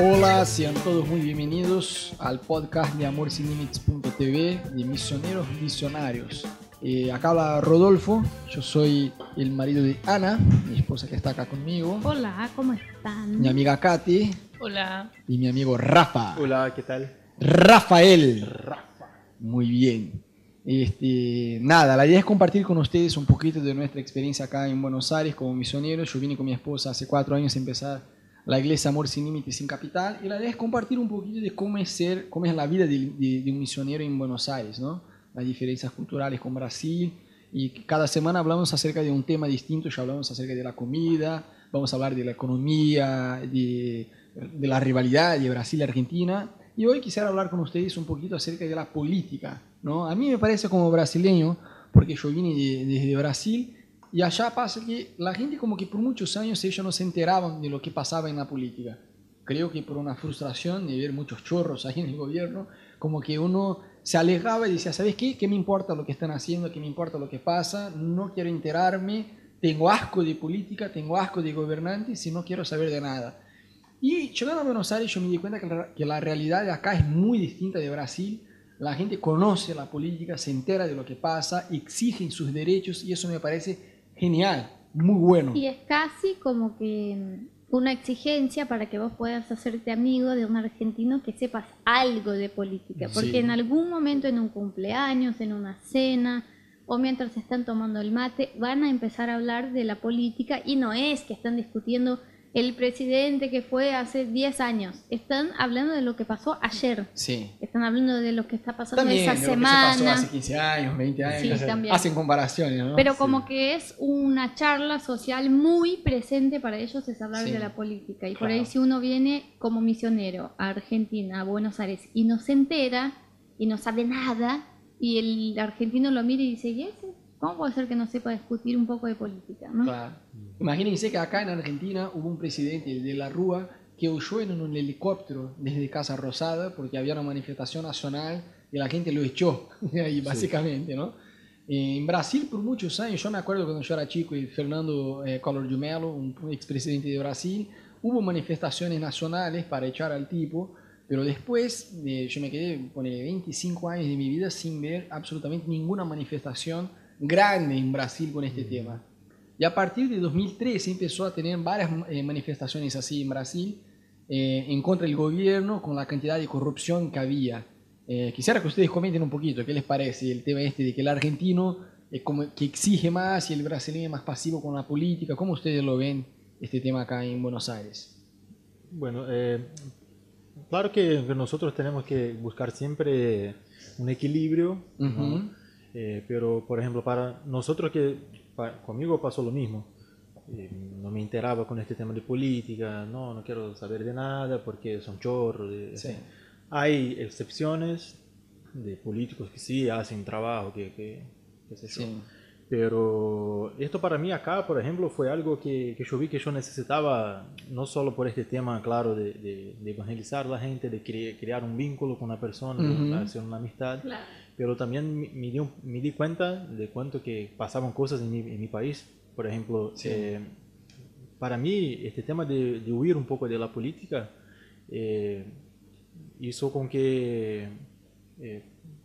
Hola, sean todos muy bienvenidos al podcast de amorsinlimites.tv de Misioneros Visionarios. Eh, acá habla Rodolfo, yo soy el marido de Ana, mi esposa que está acá conmigo. Hola, ¿cómo están? Mi amiga Katy. Hola. Y mi amigo Rafa. Hola, ¿qué tal? Rafael. Rafa. Muy bien. Este, nada, la idea es compartir con ustedes un poquito de nuestra experiencia acá en Buenos Aires como misioneros. Yo vine con mi esposa hace cuatro años a empezar la iglesia Amor Sin Límites sin Capital y la idea es compartir un poquito de cómo es, ser, cómo es la vida de, de, de un misionero en Buenos Aires, ¿no? las diferencias culturales con Brasil y cada semana hablamos acerca de un tema distinto, ya hablamos acerca de la comida, vamos a hablar de la economía, de, de la rivalidad de Brasil y Argentina y hoy quisiera hablar con ustedes un poquito acerca de la política. ¿no? A mí me parece como brasileño, porque yo vine desde de, Brasil, y allá pasa que la gente como que por muchos años ellos no se enteraban de lo que pasaba en la política. Creo que por una frustración de ver muchos chorros ahí en el gobierno, como que uno se alejaba y decía, ¿sabes qué? ¿Qué me importa lo que están haciendo? ¿Qué me importa lo que pasa? No quiero enterarme, tengo asco de política, tengo asco de gobernantes y no quiero saber de nada. Y llegando a Buenos Aires yo me di cuenta que la, que la realidad de acá es muy distinta de Brasil. La gente conoce la política, se entera de lo que pasa, exigen sus derechos y eso me parece genial, muy bueno. Y es casi como que una exigencia para que vos puedas hacerte amigo de un argentino que sepas algo de política, porque sí. en algún momento en un cumpleaños, en una cena o mientras están tomando el mate, van a empezar a hablar de la política y no es que están discutiendo el presidente que fue hace 10 años. Están hablando de lo que pasó ayer. Sí. Están hablando de lo que está pasando también, esa semana. Lo que se pasó hace 15 años, 20 años. Sí, también. Hacen comparaciones, ¿no? Pero Sí. como que es una charla social muy presente para ellos es hablar Sí. de la política. Y por Claro. ahí si uno viene como misionero a Argentina, a Buenos Aires, y no se entera y no sabe nada, y el argentino lo mira y dice, ¿y ese? ¿Cómo puede ser que no sepa discutir un poco de política? ¿no? Claro. Imagínense que acá en Argentina hubo un presidente el de la Rúa que huyó en un helicóptero desde Casa Rosada porque había una manifestación nacional y la gente lo echó de ahí, básicamente, ¿no? Eh, En Brasil, por muchos años, yo me acuerdo cuando yo era chico y Fernando eh, Collor de Mello, un expresidente de Brasil, hubo manifestaciones nacionales para echar al tipo, pero después eh, yo me quedé, pone 25 años de mi vida sin ver absolutamente ninguna manifestación grande en Brasil con este tema. Y a partir de 2013 empezó a tener varias eh, manifestaciones así en Brasil eh, en contra del gobierno con la cantidad de corrupción que había. Eh, quisiera que ustedes comenten un poquito qué les parece el tema este de que el argentino es como que exige más y el brasileño es más pasivo con la política. ¿Cómo ustedes lo ven este tema acá en Buenos Aires? Bueno, eh, claro que nosotros tenemos que buscar siempre un equilibrio, ¿no? Eh, pero por ejemplo, para nosotros que pa- conmigo pasó lo mismo. Eh, no me enteraba con este tema de política, no, no quiero saber de nada porque son chorros. de- Sí. Hay excepciones de políticos que sí hacen trabajo, que, que, sé yo. Sí. Pero esto para mí acá, por ejemplo, fue algo que, que yo vi que yo necesitaba, no solo por este tema, claro, de, de- de evangelizar a la gente, de cre- crear un vínculo con una persona, de Ujú. hacer una amistad, Claro. Pero también me, me di, me di cuenta de cuánto que pasaban cosas en mi, en mi país. Por ejemplo, Sí. eh, para mí este tema de, de huir un poco de la política eh, hizo con que, eh,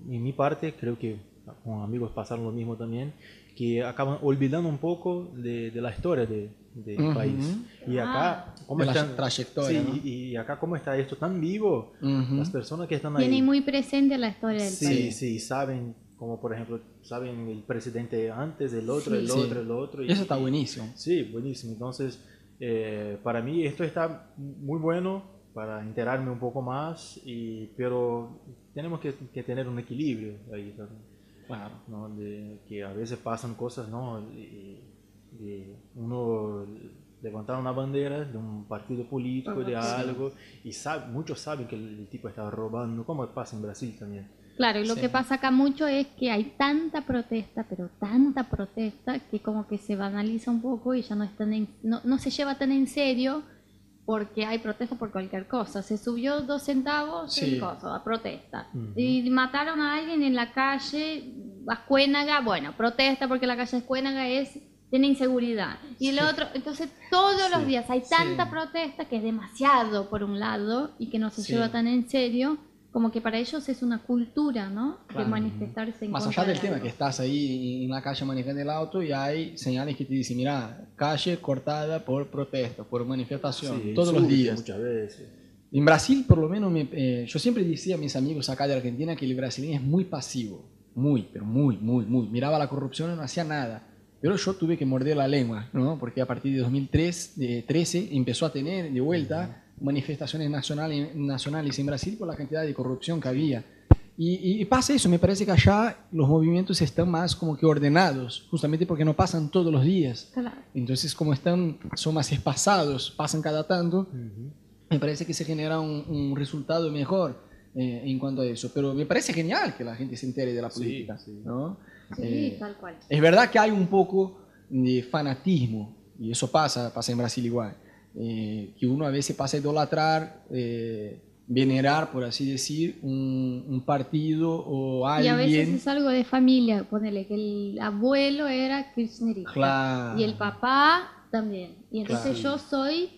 en mi parte, creo que con amigos pasaron lo mismo también, que acaban olvidando un poco de, de la historia de- del Ujú. país. Y acá, Ah. ¿cómo De la están? trayectoria, Sí, ¿no? y, y acá cómo está esto tan vivo, Ujú. las personas que están ahí. Tiene muy presente la historia del Sí, país. sí, saben, como por ejemplo, saben el presidente antes, el otro, Sí. el Sí. otro, el otro. y- Eso está y- buenísimo. Sí, buenísimo. Entonces, eh, para mí esto está muy bueno para enterarme un poco más, y, pero tenemos que, que tener un equilibrio ahí también. Claro. ¿no? De, que a veces pasan cosas, ¿no? Y, y uno levantar una bandera de un partido político, de Ajá. algo, y sabe, muchos saben que el, el tipo está robando, como pasa en Brasil también. Claro, y lo Sí. que pasa acá mucho es que hay tanta protesta, pero tanta protesta, que como que se banaliza un poco y ya no, es tan en- no, no se lleva tan en serio porque hay protesta por cualquier cosa. Se subió dos centavos Sí. en cosa, protesta. Ujú. Y mataron a alguien en la calle, Ascuénaga, bueno, protesta porque la calle Ascuénaga es tiene inseguridad. Y el otro, entonces todos los días hay tanta protesta que es demasiado por un lado y que no se lleva tan en serio como que para ellos es una cultura, ¿no? De manifestarse en Más allá del tema, que estás ahí en la calle manejando el auto y hay señales que te dicen, mira, calle cortada por protesta, por manifestación, todos los días. Muchas veces. En Brasil, por lo menos, eh, yo siempre decía a mis amigos acá de Argentina que el brasileño es muy pasivo, muy, pero muy, muy, muy. Miraba la corrupción y no hacía nada. Pero yo tuve que morder la lengua, ¿no? Porque a partir de 2013 empezó a tener de vuelta manifestaciones nacionales, nacionales en Brasil por la cantidad de corrupción que había. Y, pasa eso, me parece que allá los movimientos están más como que ordenados, justamente porque no pasan todos los días. Entonces, como están, son más espaciados, pasan cada tanto, me parece que se genera un, resultado mejor eh, en cuanto a eso. Pero me parece genial que la gente se entere de la política. Sí, ¿no? Eh, tal cual. Es verdad que hay un poco de fanatismo, y eso pasa, pasa en Brasil igual. Eh, que uno a veces pasa a idolatrar, eh, venerar, por así decir, un, partido o alguien. Y a veces es algo de familia, ponele que el abuelo era kirchnerista y el papá también. Y entonces yo soy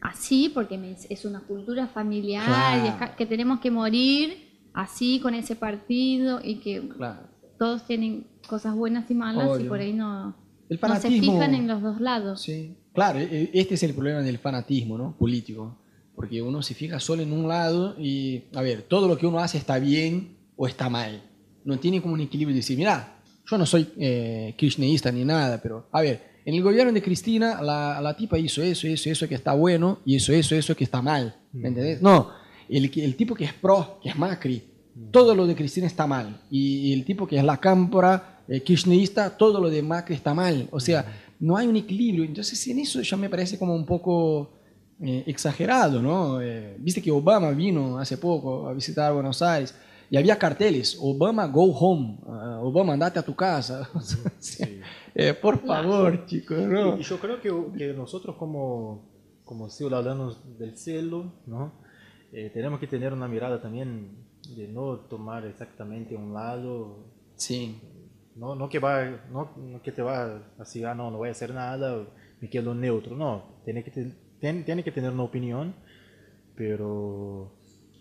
así porque es una cultura familiar que tenemos que morir así con ese partido y que todos tienen cosas buenas y malas y por ahí no, no se fijan en los dos lados. Sí. Claro, e, e, este es el problema del fanatismo ¿no? político, porque uno se fija solo en un lado y, a ver, todo lo que uno hace está bien o está mal. No tiene como un equilibrio de decir, mira, yo no soy eh, kirchnerista ni nada, pero, a ver, en el gobierno de Cristina la, la, tipa hizo eso, eso, eso que está bueno y eso, eso, eso que está mal. ¿Me mm. entendés? No, el, el tipo que es pro, que es Macri. Todo lo de Cristina está mal. Y, el tipo que es la cámpora eh, kirchnerista, todo lo de Macri está mal. O sea, no hay un equilibrio. Entonces, en eso ya me parece como un poco eh, exagerado, ¿no? Eh, viste que Obama vino hace poco a visitar Buenos Aires y había carteles, Obama, go home, uh, Obama, andate a tu casa. eh, por favor, chicos, ¿no? Y yo creo que, que nosotros como, como ciudadanos del cielo, ¿no? Eh, tenemos que tener una mirada también de no tomar exactamente un lado. Sí no, no que va, no, no, que te va así, ah, no, no voy a hacer nada, me quedo neutro. No, tiene que, tiene que tener una opinión, pero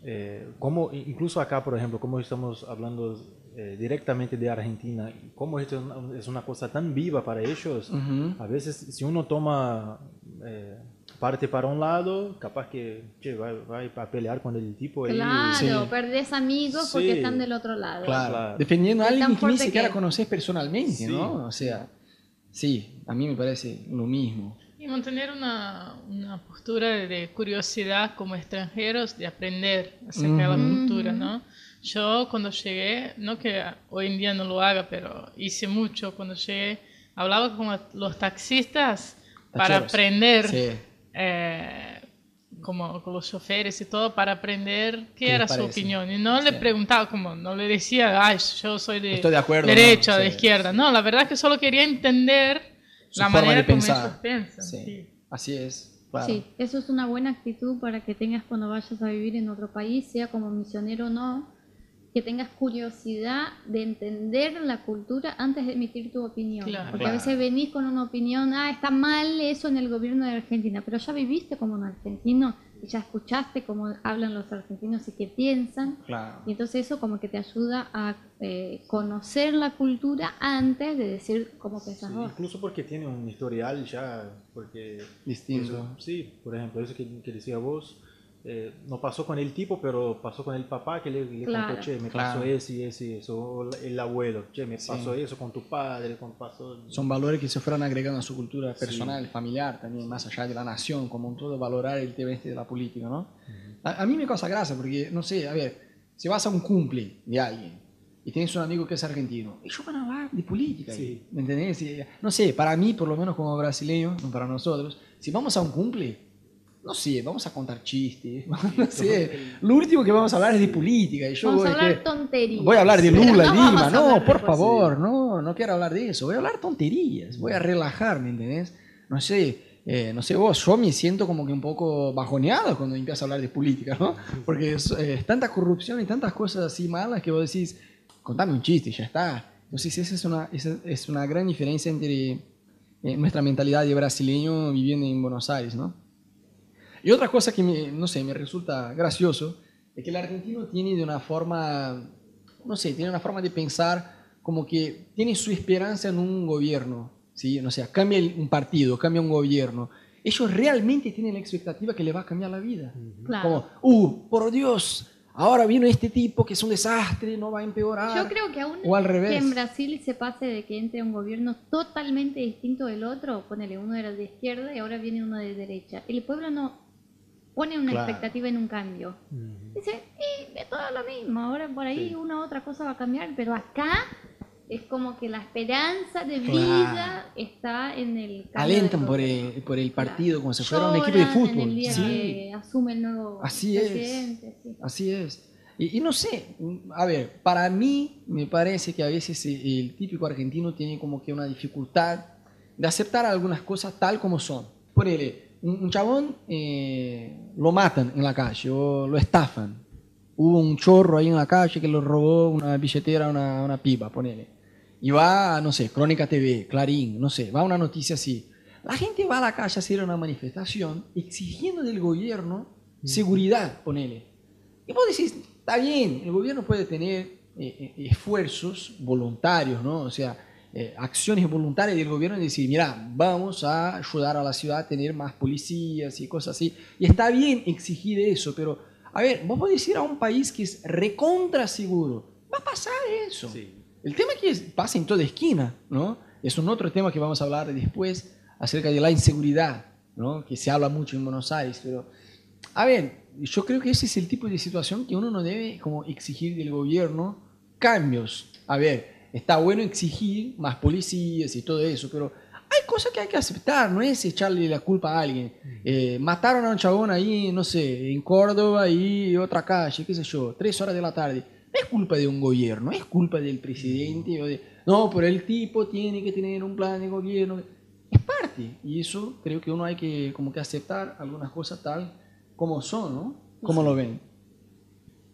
eh, como incluso acá, por ejemplo, como estamos hablando eh, directamente de Argentina, como esto es una cosa tan viva para ellos, a veces si uno toma eh, parte para un lado, capaz que va, a pelear con el tipo. Claro, perdés amigos porque están del otro lado. Claro, defendiendo a alguien que ni siquiera conoces personalmente, ¿no? O sea, sí, a mí me parece lo mismo. Y mantener una, una postura de curiosidad como extranjeros, de aprender acerca de la cultura, ¿no? Yo cuando llegué, no que hoy en día no lo haga, pero hice mucho cuando llegué, hablaba con los taxistas para aprender eh, como con los choferes y todo para aprender qué, era su opinión. Y no le preguntaba, como no le decía, ay, yo soy de, derecha o de izquierda. No, la verdad es que solo quería entender la manera como ellos piensan. Así es. Sí, eso es una buena actitud para que tengas cuando vayas a vivir en otro país, sea como misionero o no, que tengas curiosidad de entender la cultura antes de emitir tu opinión. Porque a veces venís con una opinión, ah, está mal eso en el gobierno de Argentina, pero ya viviste como un argentino y ya escuchaste cómo hablan los argentinos y qué piensan. Y entonces eso como que te ayuda a eh, conocer la cultura antes de decir cómo pensás Incluso porque tiene un historial ya, porque... Distinto. sí, por ejemplo, eso que, que decía vos eh, no pasó con el tipo, pero pasó con el papá que le, le contó, che, me pasó ese y ese eso, el abuelo, che, me pasó eso con tu padre, con pasó... Son valores que se fueron agregando a su cultura personal, familiar, también más allá de la nación, como un todo, valorar el tema este de la política, ¿no? a, mí me causa gracia, porque, no sé, a ver, si vas a un cumple de alguien y tienes un amigo que es argentino, ellos van a hablar de política, ¿me entendés? No sé, para mí, por lo menos como brasileño, no para nosotros, si vamos a un cumple no sé, vamos a contar chistes, no sé. Lo último que vamos a hablar es de política. Y yo vamos a hablar tonterías. Voy a hablar de Lula, Dilma. No, por favor, no, no quiero hablar de eso. Voy a hablar tonterías, voy a relajarme, ¿entendés? No sé, eh, no sé vos, yo me siento como que un poco bajoneado cuando empiezo a hablar de política, ¿no? Porque es, eh, tanta corrupción y tantas cosas así malas que vos decís, contame un chiste y ya está. Entonces esa es una, esa es una gran diferencia entre eh, nuestra mentalidad de brasileño viviendo en Buenos Aires, ¿no? Y otra cosa que, me, no sé, me resulta gracioso es que el argentino tiene de una forma, no sé, tiene una forma de pensar como que tiene su esperanza en un gobierno, ¿sí? No sé, cambia un partido, cambia un gobierno. Ellos realmente tienen la expectativa que le va a cambiar la vida. Como, uh, por Dios, ahora vino este tipo que es un desastre, no va a empeorar. Yo creo que aún o al revés. que en Brasil se pase de que entre un gobierno totalmente distinto del otro, ponele, uno era de izquierda y ahora viene uno de derecha. El pueblo no pone una expectativa en un cambio. Dice, y es todo lo mismo, ahora por ahí una u otra cosa va a cambiar, pero acá es como que la esperanza de vida está en el Alentan por el, por el partido como si fuera un equipo de fútbol. En el día que asume el nuevo Así presidente. Es. Así es. Y, y, no sé, a ver, para mí me parece que a veces el típico argentino tiene como que una dificultad de aceptar algunas cosas tal como son. Por ejemplo, un, chabón eh, lo matan en la calle o lo estafan. Hubo un chorro ahí en la calle que lo robó una billetera, una, una pipa, ponele. Y va, no sé, Crónica TV, Clarín, no sé, va una noticia así. La gente va a la calle a hacer una manifestación exigiendo del gobierno seguridad, ponele. Y vos decís, está bien, el gobierno puede tener eh, eh, esfuerzos voluntarios, ¿no? O sea, eh, acciones voluntarias del gobierno y decir, mira, vamos a ayudar a la ciudad a tener más policías y cosas así. Y está bien exigir eso, pero, a ver, vos podés ir a un país que es recontra seguro. Va a pasar eso. El tema es que pasa en toda esquina, ¿no? Es un otro tema que vamos a hablar después acerca de la inseguridad, ¿no? Que se habla mucho en Buenos Aires, pero, a ver, yo creo que ese es el tipo de situación que uno no debe como exigir del gobierno cambios. A ver, está bueno exigir más policías y todo eso, pero hay cosas que hay que aceptar, no es echarle la culpa a alguien. Eh, mataron a un chabón ahí, no sé, en Córdoba y otra calle, qué sé yo, tres horas de la tarde. No es culpa de un gobierno, es culpa del presidente o de... No, pero el tipo tiene que tener un plan de gobierno. Es parte. Y eso creo que uno hay que como que aceptar algunas cosas tal como son, ¿no? ¿Cómo lo ven?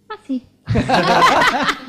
Así.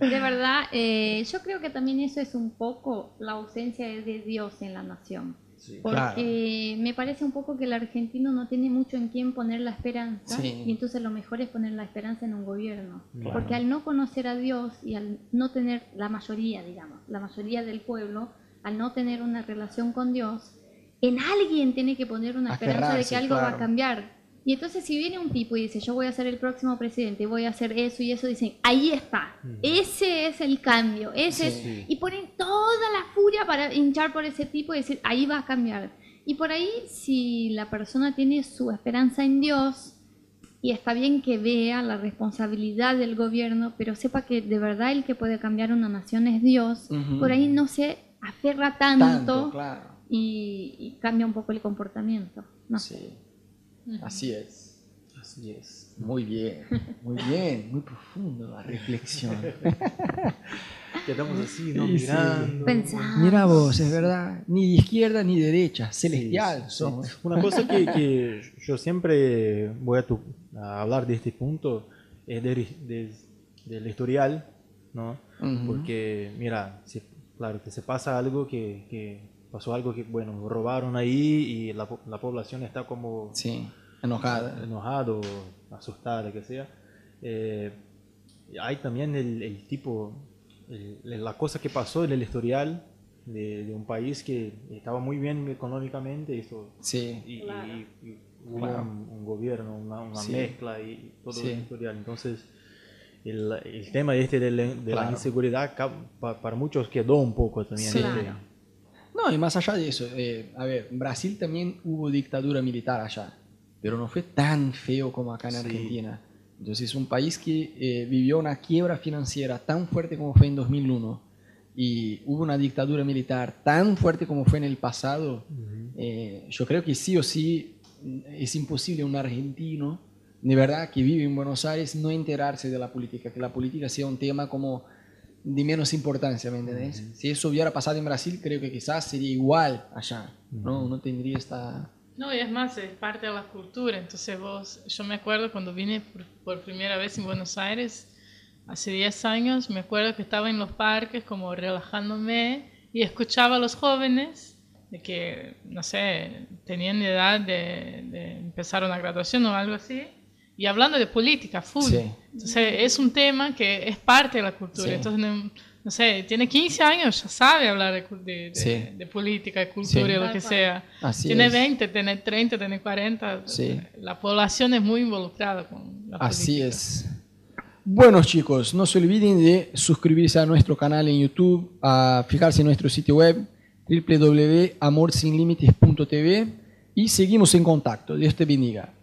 De verdad, eh, yo creo que también eso es un poco la ausencia de Dios en la nación. porque me parece un poco que el argentino no tiene mucho en quién poner la esperanza y entonces lo mejor es poner la esperanza en un gobierno. Porque al no conocer a Dios y al no tener la mayoría, digamos, la mayoría del pueblo, al no tener una relación con Dios, en alguien tiene que poner una esperanza de que algo va a cambiar. Y entonces si viene un tipo y dice, yo voy a ser el próximo presidente, voy a hacer eso y eso, dicen, ahí está, ese es el cambio, ese y ponen toda la furia para hinchar por ese tipo y decir, ahí va a cambiar. Y por ahí, si la persona tiene su esperanza en Dios, y está bien que vea la responsabilidad del gobierno, pero sepa que de verdad el que puede cambiar una nación es Dios, por ahí no se aferra tanto, y, cambia un poco el comportamiento. No. Sí. Así es, así es. Muy bien, muy bien, muy profundo la reflexión. Quedamos así, ¿no? Mirando. Mira vos, es verdad, ni de izquierda ni derecha, celestial somos. Una cosa que, yo siempre voy a, hablar de este punto es del historial, ¿no? Porque, mira, claro, que se pasa algo que pasó algo que, bueno, robaron ahí y la, la población está como... Sí, enojada. Enojado, asustada, que sea. Eh, hay también el, el tipo, la cosa que pasó en el historial de, de, un país que estaba muy bien económicamente eso, sí. y, hubo un, gobierno, una, una mezcla y todo el historial. Entonces, el, el tema este de, la, inseguridad para muchos quedó un poco también. Sí. Este, no, y más allá de eso, eh, a ver, en Brasil también hubo dictadura militar allá, pero no fue tan feo como acá en Argentina. Entonces es un país que eh, vivió una quiebra financiera tan fuerte como fue en 2001 y hubo una dictadura militar tan fuerte como fue en el pasado, eh, yo creo que sí o sí es imposible un argentino de verdad que vive en Buenos Aires no enterarse de la política, que la política sea un tema como de menos importancia, ¿me entendés? Si eso hubiera pasado en Brasil, creo que quizás sería igual allá, ¿no? No tendría esta... No, y es más, es parte de la cultura. Entonces vos, yo me acuerdo cuando vine por, primera vez en Buenos Aires, hace 10 años, me acuerdo que estaba en los parques como relajándome y escuchaba a los jóvenes de que, no sé, tenían edad de, de empezar una graduación o algo así, y hablando de política, full. Entonces, es un tema que es parte de la cultura. Entonces, no, sé, tiene 15 años, ya sabe hablar de, de, política, de cultura, lo que sea. tiene 20, tiene 30, tiene 40. La población es muy involucrada con la Así es. Bueno chicos, no se olviden de suscribirse a nuestro canal en YouTube, a fijarse en nuestro sitio web www.amorsinlimites.tv y seguimos en contacto. Dios te bendiga.